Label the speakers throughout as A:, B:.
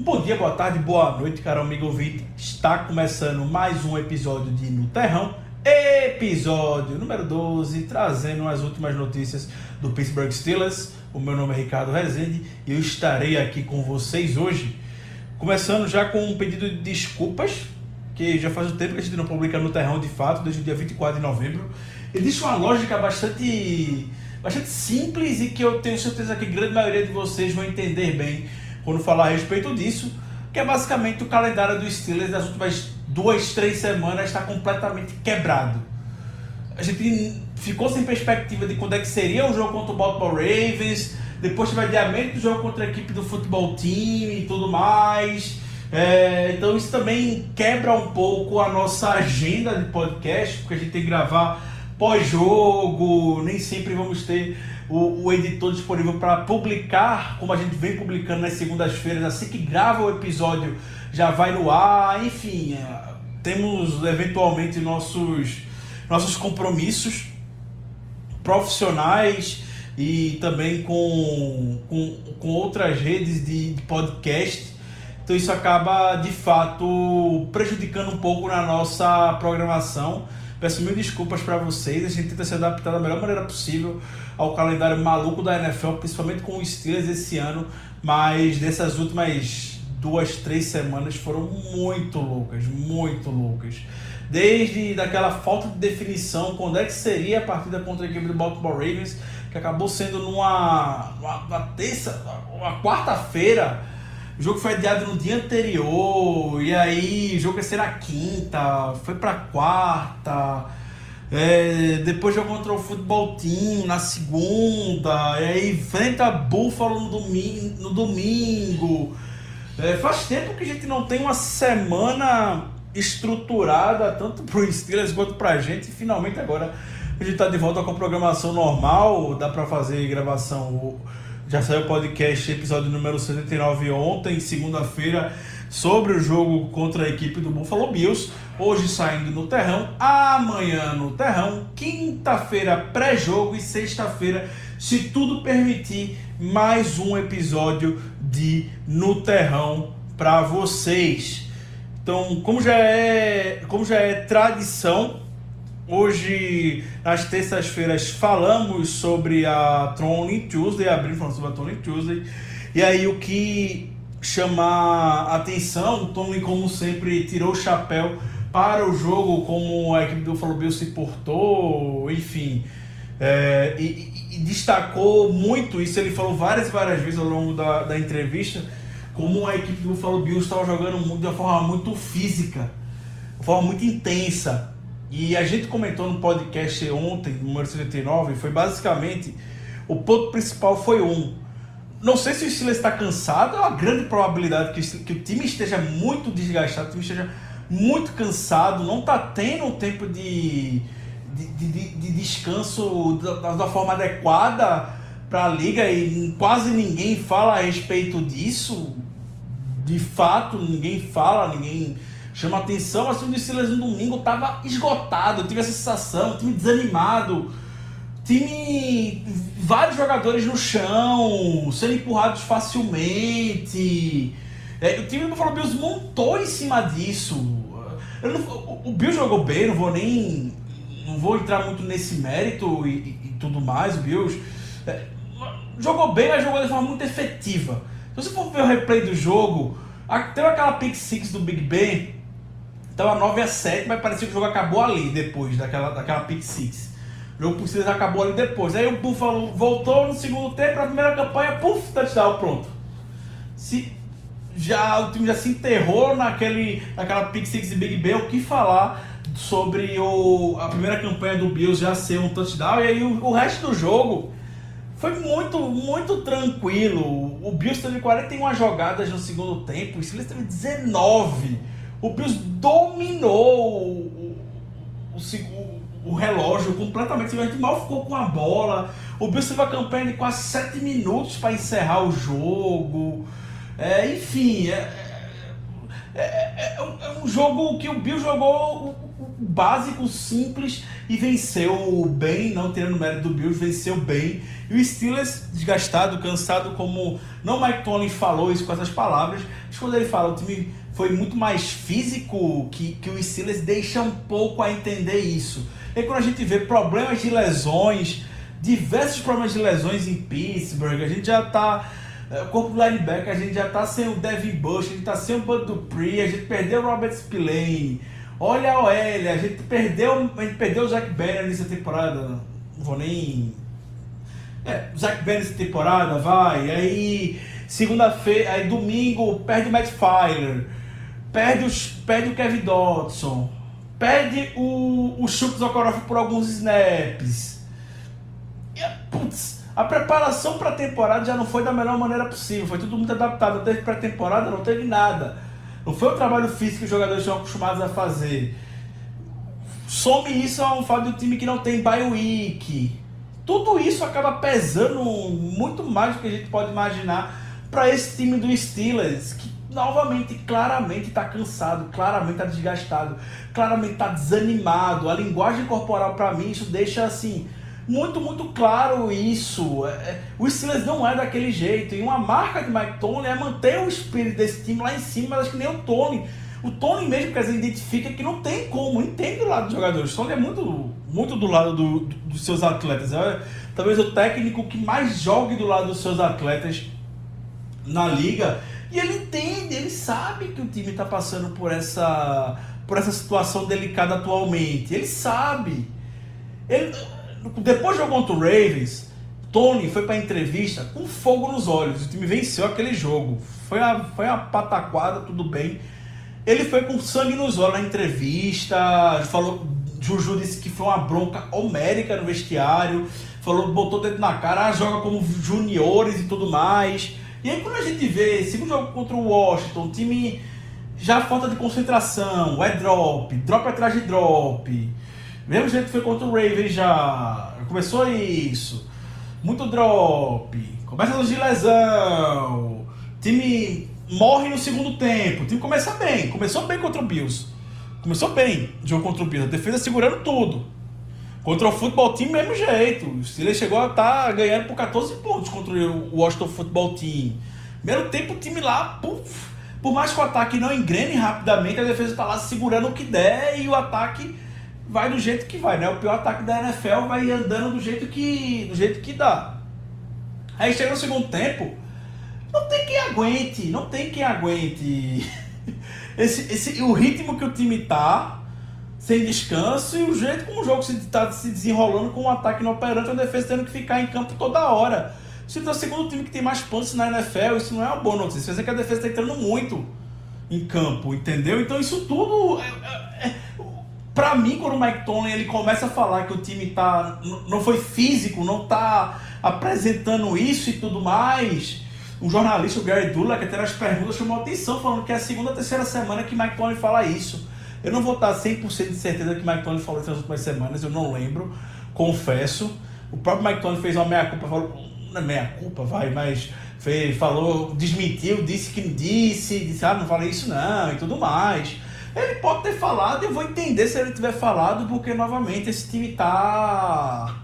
A: Bom dia, boa tarde, boa noite, caro amigo ouvinte. Está começando mais um episódio de No Terrão, episódio número 12, trazendo as últimas notícias do Pittsburgh Steelers. O meu nome é Ricardo Rezende e eu estarei aqui com vocês hoje, começando já com um pedido de desculpas, que já faz um tempo que a gente não publica No Terrão de fato, desde o dia 24 de novembro. Existe uma lógica bastante, bastante simples e que eu tenho certeza que a grande maioria de vocês vão entender bem quando falar a respeito disso, que é basicamente o calendário dos Steelers das últimas duas, três semanas está completamente quebrado. A gente ficou sem perspectiva de quando é que seria o jogo contra o Baltimore Ravens, depois teve adiamento do jogo contra a equipe do futebol team e tudo mais. É, então isso também quebra um pouco a nossa agenda de podcast, porque a gente tem que gravar pós-jogo, nem sempre vamos ter o, o editor disponível para publicar, como a gente vem publicando nas segundas-feiras, assim que grava o episódio já vai no ar, enfim, é, temos eventualmente nossos, nossos compromissos profissionais e também com, com, com outras redes de, de podcast. Então isso acaba de fato prejudicando um pouco na nossa programação. Peço mil desculpas para vocês, a gente tenta se adaptar da melhor maneira possível ao calendário maluco da NFL, principalmente com os Steelers esse ano, mas dessas últimas duas, três semanas foram muito loucas, muito loucas. Desde daquela falta de definição, quando é que seria a partida contra a equipe do Baltimore Ravens, que acabou sendo numa, numa, numa terça, uma quarta-feira, o jogo foi adiado no dia anterior, e aí o jogo ia ser na quinta, foi pra quarta. É, depois jogou contra o Futebol Team na segunda, e aí enfrenta Buffalo no domingo. No domingo. É, faz tempo que a gente não tem uma semana estruturada, tanto pro Steelers quanto pra gente, e finalmente agora a gente tá de volta com a programação normal, dá pra fazer gravação já saiu o podcast, episódio número 79 ontem, segunda-feira, sobre o jogo contra a equipe do Buffalo Bills. Hoje saindo no terrão, amanhã no terrão, quinta-feira pré-jogo e sexta-feira, se tudo permitir, mais um episódio de No Terrão para vocês. Então, como já é, como já é tradição, Hoje, nas terças-feiras, falamos sobre a Throne Tuesday, abrindo falando sobre a Throne Tuesday. E aí, o que chamar atenção, Tony, como sempre, tirou o chapéu para o jogo, como a equipe do Bills se portou, enfim. É, e, e, destacou muito isso, ele falou várias e várias vezes ao longo da, da entrevista, como a equipe do Buffalo Bills estava jogando de uma forma muito física, de uma forma muito intensa. E a gente comentou no podcast ontem, número 79, foi basicamente o ponto principal foi um. Não sei se o Steelers está cansado, é uma grande probabilidade que, que o time esteja muito desgastado, o time esteja muito cansado, não está tendo tempo de, de, de, de descanso da, da, forma adequada para a liga e quase ninguém fala a respeito disso. De fato, ninguém fala, ninguém chama atenção, assim, o Steelers no domingo tava esgotado, tive essa sensação, time desanimado, time. vários jogadores no chão, sendo empurrados facilmente. É, o time do Buffalo Bills montou em cima disso. Não, o Bills jogou bem, não vou nem. não vou entrar muito nesse mérito e, e, e tudo mais, o Bills. É, jogou bem, mas jogou de forma muito efetiva. Se você for ver o replay do jogo, teve aquela pick six do Big Ben então a 9 a 7, mas parecia que o jogo acabou ali depois daquela, daquela pick six. O jogo por si acabou ali depois. Aí o Buffalo voltou no segundo tempo, a primeira campanha, puf, touchdown, pronto. Se já o time já se enterrou naquele, naquela pick six de Big Ben, o que falar sobre o, a primeira campanha do Bills já ser um touchdown e aí o, o resto do jogo foi muito, muito tranquilo. O Bills teve 41 jogadas no segundo tempo, o Steelers teve 19. O Bills dominou o, o, o, o relógio completamente. A gente mal ficou com a bola. O Bills teve a campanha de quase 7 minutos para encerrar o jogo. É, enfim, é, é, é, é, um jogo que o Bills jogou básico, simples e venceu bem, não tirando mérito do Bills, venceu bem. E o Steelers, desgastado, cansado, como não Mike Tony falou isso com essas palavras, mas quando ele fala, o time foi muito mais físico que, que o Steelers deixa um pouco a entender isso. E quando a gente vê problemas de lesões, diversos problemas de lesões em Pittsburgh, a gente já tá é, o corpo do linebacker, a gente já tá sem o Devin Bush, a gente tá sem o Bud Dupree, a gente perdeu o Robert Spillane. Olha a OL, a gente perdeu, a gente perdeu o Jack Banner nessa temporada. Não vou nem. É, Jack Banner nessa temporada, vai. Aí, segunda-feira, aí domingo, perde o Matt Filer, perde, os, perde o Kevin Dodson, perde o, o Chuck Okoroff por alguns snaps. E, putz, a preparação para a temporada já não foi da melhor maneira possível, foi tudo muito adaptado. Não teve pré-temporada, não teve nada. Não foi o trabalho físico que os jogadores estão acostumados a fazer. Some isso a um fato do time que não tem bye week. Tudo isso acaba pesando muito mais do que a gente pode imaginar para esse time do Steelers, que novamente, claramente está cansado, claramente está desgastado, claramente está desanimado. A linguagem corporal, para mim, isso deixa assim muito, muito claro isso. É, é, o Steelers não é daquele jeito. E uma marca de Mike Tony é manter o espírito desse time lá em cima, mas acho que nem o Tony. O Tony mesmo, quer dizer, identifica que não tem como, entende do lado dos jogadores. O Tony é muito, muito do lado do, do, dos seus atletas. É talvez o técnico que mais jogue do lado dos seus atletas na liga. E ele entende, ele sabe que o time está passando por essa, por essa situação delicada atualmente. Ele sabe. Ele, depois do jogo contra o Ravens, Tony foi para entrevista com fogo nos olhos. O time venceu aquele jogo. Foi a, foi a pataquada, tudo bem. Ele foi com sangue nos olhos na entrevista. Falou, Juju disse que foi uma bronca homérica no vestiário. Falou, botou dedo na cara, ah, joga como juniores e tudo mais. E aí quando a gente vê segundo jogo contra o Washington, o time já falta de concentração, é drop, drop atrás de drop. Mesmo jeito que foi contra o Ravens já. Começou isso. Muito drop. Começa de lesão. Time morre no segundo tempo. O time começa bem. Começou bem contra o Bills. Começou bem o jogo contra o Bills. A defesa segurando tudo. Contra o futebol time, mesmo jeito. O Steelers chegou a estar tá ganhando por 14 pontos contra o Washington Football Team. Primeiro tempo, o time lá, puf, por mais que o ataque não engrene rapidamente, a defesa está lá segurando o que der e o ataque vai do jeito que vai, né? O pior ataque da NFL vai andando do jeito que, do jeito que dá. Aí chega no segundo tempo, não tem quem aguente, não tem quem aguente esse, esse, o ritmo que o time tá, sem descanso, e o jeito como o jogo se está se desenrolando com um ataque inoperante, a defesa tendo que ficar em campo toda hora. Se é o segundo time que tem mais pontos na NFL, isso não é uma boa notícia. Isso dizer que a defesa está entrando muito em campo, entendeu? Então isso tudo é, é, é Pra mim, quando o Mike Tony ele começa a falar que o time tá, não foi físico, não tá apresentando isso e tudo mais, um jornalista, o Gary Dula, que até nas perguntas chamou a atenção, falando que é a segunda, terceira semana que Mike Tony fala isso. Eu não vou estar 100% de certeza que Mike Tony falou isso nas últimas semanas, eu não lembro, confesso. O próprio Mike Tony fez uma meia-culpa, falou, não é meia-culpa, vai, mas fez, falou, desmentiu, disse que não disse, disse, ah, não falei isso não, e tudo mais. Ele pode ter falado, eu vou entender se ele tiver falado, porque novamente esse time tá.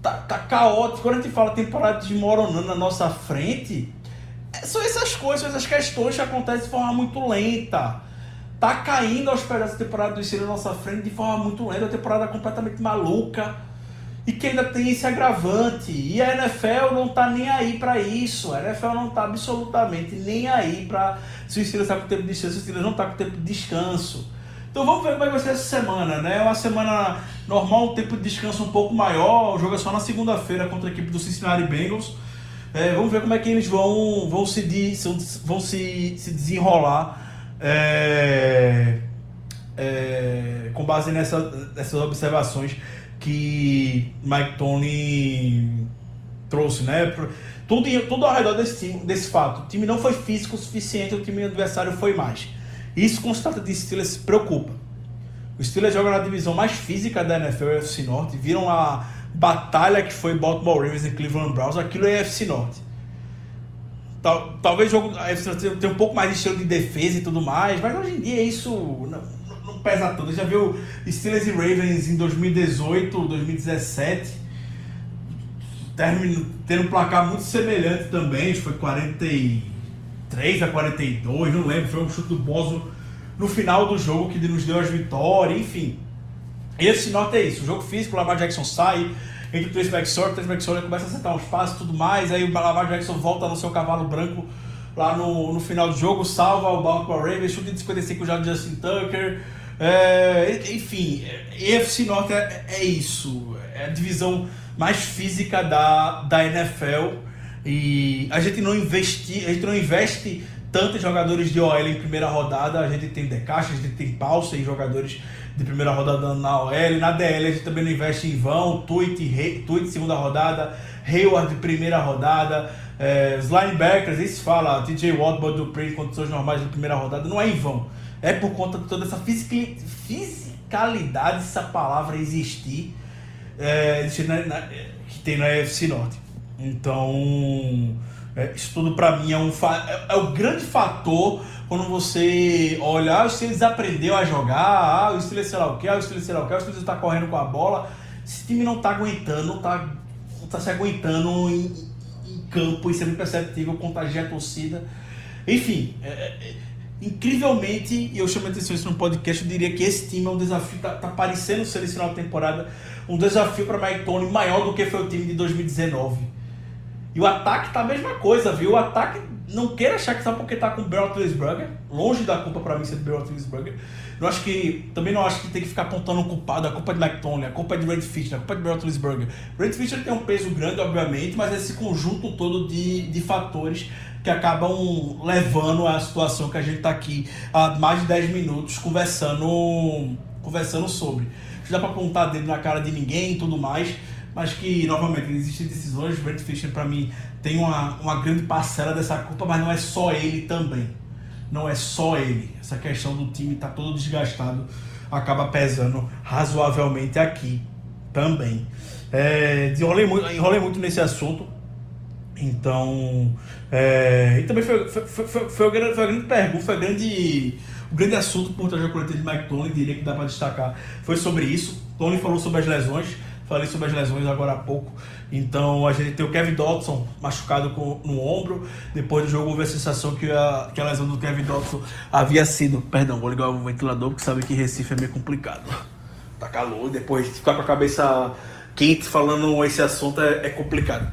A: tá, tá caótico. Quando a gente fala temporada desmoronando na nossa frente, é, são essas coisas, essas questões que acontecem de forma muito lenta. Tá caindo aos pés dessa temporada do Steelers na nossa frente de forma muito lenta, uma temporada completamente maluca e que ainda tem esse agravante. E a NFL não tá nem aí para isso. A NFL não tá absolutamente nem aí para se o Steelers tá com tempo de descanso, o Steelers não tá com tempo de descanso. Então vamos ver como é vai ser essa semana, né? É uma semana normal, um tempo de descanso um pouco maior. O jogo é só na segunda-feira contra a equipe do Cincinnati Bengals. É, vamos ver como é que eles vão, vão, se, vão se, se desenrolar é, é, com base nessa, nessas observações que Mike Tony trouxe, né? Tudo, tudo ao redor desse, time, desse fato. O time não foi físico o suficiente, o time adversário foi mais. Isso os de Steelers se preocupa. O Steelers joga na divisão mais física da NFL, UFC Norte. Viram a batalha que foi Baltimore Ravens e Cleveland Browns. Aquilo é UFC Norte. Tal, talvez o jogo tenha um pouco mais de estilo de defesa e tudo mais, mas hoje em dia isso não, não, pesa tanto. Já viu Steelers e Ravens em 2018, 2017, termino, tendo um placar muito semelhante também, foi 43 a 42, não lembro, foi um chute do Bozo no final do jogo que nos deu as vitórias, enfim. Esse norte é isso, o jogo físico, o Lamar Jackson sai, entre o Trace McSorley, o Trace McSorley começa a acertar uns passos e tudo mais, aí o Lamar Jackson volta no seu cavalo branco lá no, no final do jogo, salva o Baltimore Ravens, chute de 55 já do Justin Tucker. É, enfim, EFC Norte é, é, isso, é a divisão mais física da, da NFL e a gente não investe, a gente não investe tantos jogadores de OL em primeira rodada, a gente tem Decacha, a gente tem Pausa e jogadores de primeira rodada na OL, na DL a gente também não investe em vão, Tweet, Tweet segunda rodada, Hayward primeira rodada, é, os linebackers, isso fala, TJ Watt, Bud Dupree em condições normais de primeira rodada, não é em vão. É por conta de toda essa fisicalidade, essa palavra existir, é, na, na, que tem na UFC Norte. Então, é, isso tudo para mim é, um é, é, o grande fator quando você olha, ah, o Steelers aprendeu a jogar, ah, o Steelers sei lá o que, ah, o Steelers sei lá o que, o Steelers está correndo com a bola, esse time não está aguentando, não está tá se aguentando em, campo, isso é muito perceptível, contagia a torcida. Enfim, é, é, incrivelmente, e eu chamo a atenção isso no podcast, eu diria que esse time é um desafio, tá, tá parecendo ser esse final de temporada, um desafio para Mike Tony maior do que foi o time de 2019. E o ataque tá a mesma coisa, viu? O ataque, não queira achar que só porque tá com o Brett longe da culpa para mim ser do Brett eu acho que. Também não acho que tem que ficar apontando o culpado. A culpa é de McToney, a culpa é de Red Fisher, a culpa é de Brett Lisberger. Red Fisher tem um peso grande, obviamente, mas esse conjunto todo de, de fatores que acabam levando a situação que a gente está aqui há mais de 10 minutos conversando, conversando sobre. Não dá para apontar dedo na cara de ninguém e tudo mais, mas que, novamente, existem decisões. Brent Fisher, para mim, tem uma, uma grande parcela dessa culpa, mas não é só ele também não é só ele. Essa questão do time estar tá todo desgastado acaba pesando razoavelmente aqui também. É, enrolei, muito, enrolei muito nesse assunto. Então, é, e também foi, foi, foi, foi, foi, a grande, foi a grande pergunta, foi a grande, o grande assunto por trás da coletiva de Mike Tony, diria que dá para destacar, foi sobre isso. Tony falou sobre as lesões, falei sobre as lesões agora há pouco. Então a gente tem o Kevin Dodson machucado com, no ombro. Depois do jogo houve a sensação que a, que a lesão do Kevin Dodson havia sido. Perdão, vou ligar o ventilador porque sabe que Recife é meio complicado. Tá calor, depois ficar com a cabeça quente falando esse assunto é, é complicado.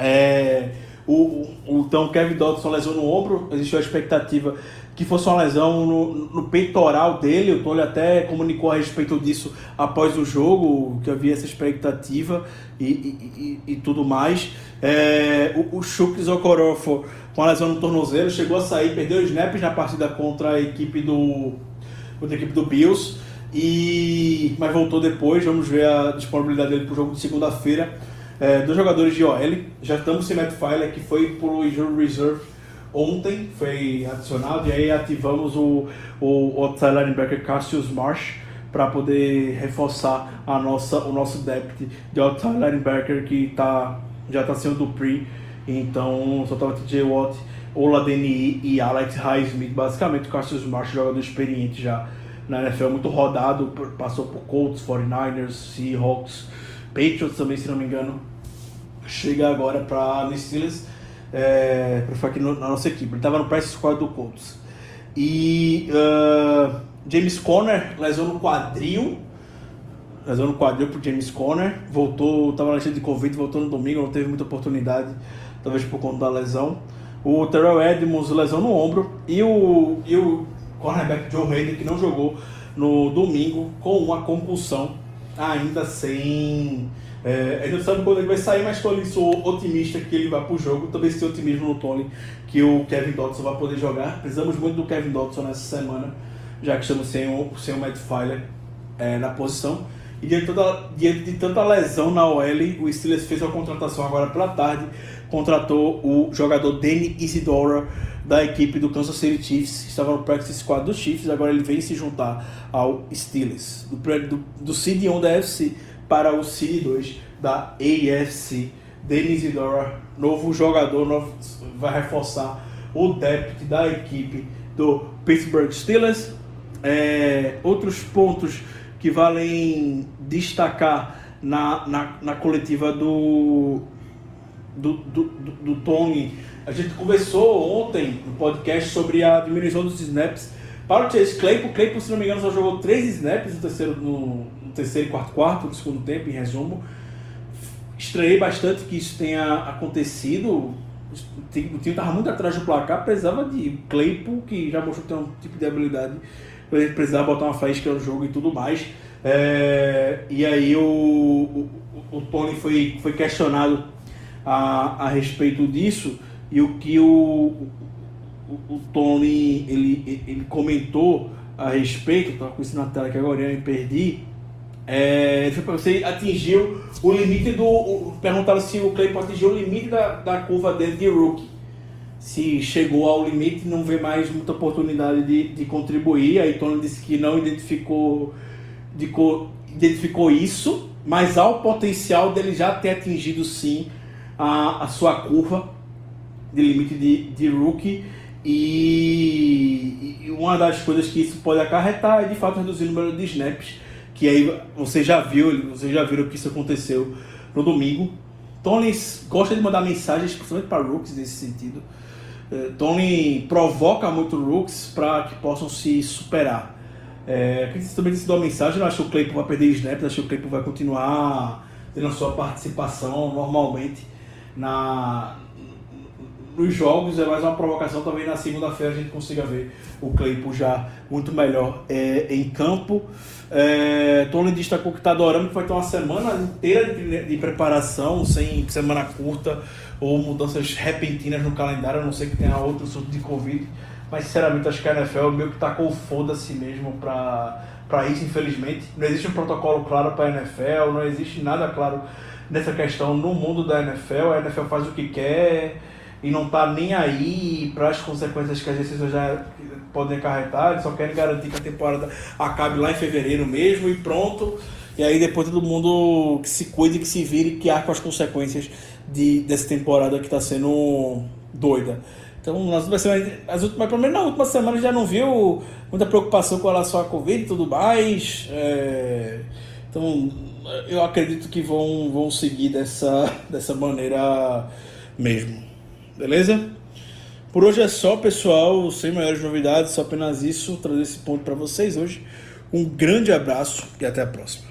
A: É, o, o, então o Kevin Dodson lesão no ombro, existiu a expectativa que fosse uma lesão no, no peitoral dele. O Tony até comunicou a respeito disso após o jogo, que havia essa expectativa e, e, e, e tudo mais. É, o, o Shukri Zokorofo, com a lesão no tornozelo, chegou a sair, perdeu os snaps na partida contra a equipe do, contra a equipe do Bills, e, mas voltou depois. Vamos ver a disponibilidade dele para o jogo de segunda-feira. É, dois jogadores de OL, já estamos sem Matt Filer, que foi para o Injury Reserve ontem foi adicionado e aí ativamos o, o outside linebacker Cassius Marsh para poder reforçar a nossa, o nosso depth de outside linebacker que tá, já está sendo do pre então só estava TJ Watt, Oladeni e Alex Highsmith. Basicamente o Cassius Marsh jogador experiente já na NFL, muito rodado, passou por Colts, 49ers, Seahawks, Patriots também, se não me engano, chega agora para Steelers é, para ficar aqui no, na nossa equipe. Ele estava no press squad do Colts. E uh, James Conner lesão no quadril. Lesão no quadril pro James Conner. Voltou, estava na de Covid, voltou no domingo, não teve muita oportunidade, talvez por conta da lesão. O Terrell Edmonds, lesão no ombro. E o, e o cornerback Joe Hayden, que não jogou no domingo, com uma concussão, ainda sem é, a não sabe quando ele vai sair, mas Tony sou otimista que ele vai pro jogo. Também tem otimismo no Tony que o Kevin Dodson vai poder jogar. Precisamos muito do Kevin Dodson nessa semana, já que estamos sem o, sem o Matt Filer é, na posição. E diante de, toda, diante de tanta lesão na OL, o Steelers fez uma contratação agora pela tarde. Contratou o jogador Danny Isidora da equipe do Kansas City Chiefs, que estava no practice squad dos Chiefs. Agora ele vem se juntar ao Steelers, do, do, do Seed 1 da FC para o City 2 da AFC. Denis Idora, novo jogador, novo, vai reforçar o depth da equipe do Pittsburgh Steelers. É, outros pontos que valem destacar na, na, na coletiva do, do, do, do, do Tony. A gente conversou ontem no podcast sobre a diminuição dos snaps para o Chase Claypool. Claypool, se não me engano, só jogou três snaps no terceiro, no, no terceiro e quarto quarto do segundo tempo, em resumo. Estranhei bastante que isso tenha acontecido. O time estava muito atrás do placar, precisava de Claypool, que já mostrou ter um tipo de habilidade, precisava botar uma faísca no jogo e tudo mais. É, e aí o, o, o, Tony foi, foi questionado a, a respeito disso e o que o, o, o Tony ele, ele comentou a respeito, estava com isso na tela que agora eu me perdi, é, você atingiu o limite do. Perguntaram se o Claypool atingiu o limite da, da curva dele de rookie. Se chegou ao limite não vê mais muita oportunidade de, de contribuir. Aí Tony disse que não identificou de, identificou isso, mas há o potencial dele já ter atingido sim a, a sua curva de limite de, de rookie. E, e uma das coisas que isso pode acarretar é de fato reduzir o número de snaps. Que aí você já viu, você já viram que isso aconteceu no domingo. Tony gosta de mandar mensagens, principalmente para rookies nesse sentido. Eh, Tony provoca muito rookies para que possam se superar. É, acredito também sido uma mensagem, acho que o Claypool vai perder snaps, acho que o Claypool vai continuar tendo a sua participação normalmente na, nos jogos, é mais uma provocação, também na segunda-feira a gente consiga ver o Claypool já muito melhor é, em campo. É, Tony destacou que está adorando que vai ter uma semana inteira de, de, preparação, sem semana curta ou mudanças repentinas no calendário, a não ser que tenha outro surto de Covid mas sinceramente acho que a NFL meio que tacou foda-se mesmo pra isso, infelizmente. Não existe um protocolo claro pra NFL, não existe nada claro nessa questão no mundo da NFL. A NFL faz o que quer e não tá nem aí para as consequências que as decisões já podem acarretar. Eles só querem garantir que a temporada acabe lá em fevereiro mesmo e pronto. E aí depois todo mundo que se cuide, que se vire, que arca as consequências de, dessa temporada que está sendo doida. Então, nas últimas semanas, as últimas, pelo menos na última semana já não viu muita preocupação com relação à Covid e tudo mais. É, então, eu acredito que vão, vão seguir dessa, dessa maneira mesmo. Beleza? Por hoje é só, pessoal. Sem maiores novidades, só apenas isso. Trazer esse ponto para vocês hoje. Um grande abraço e até a próxima.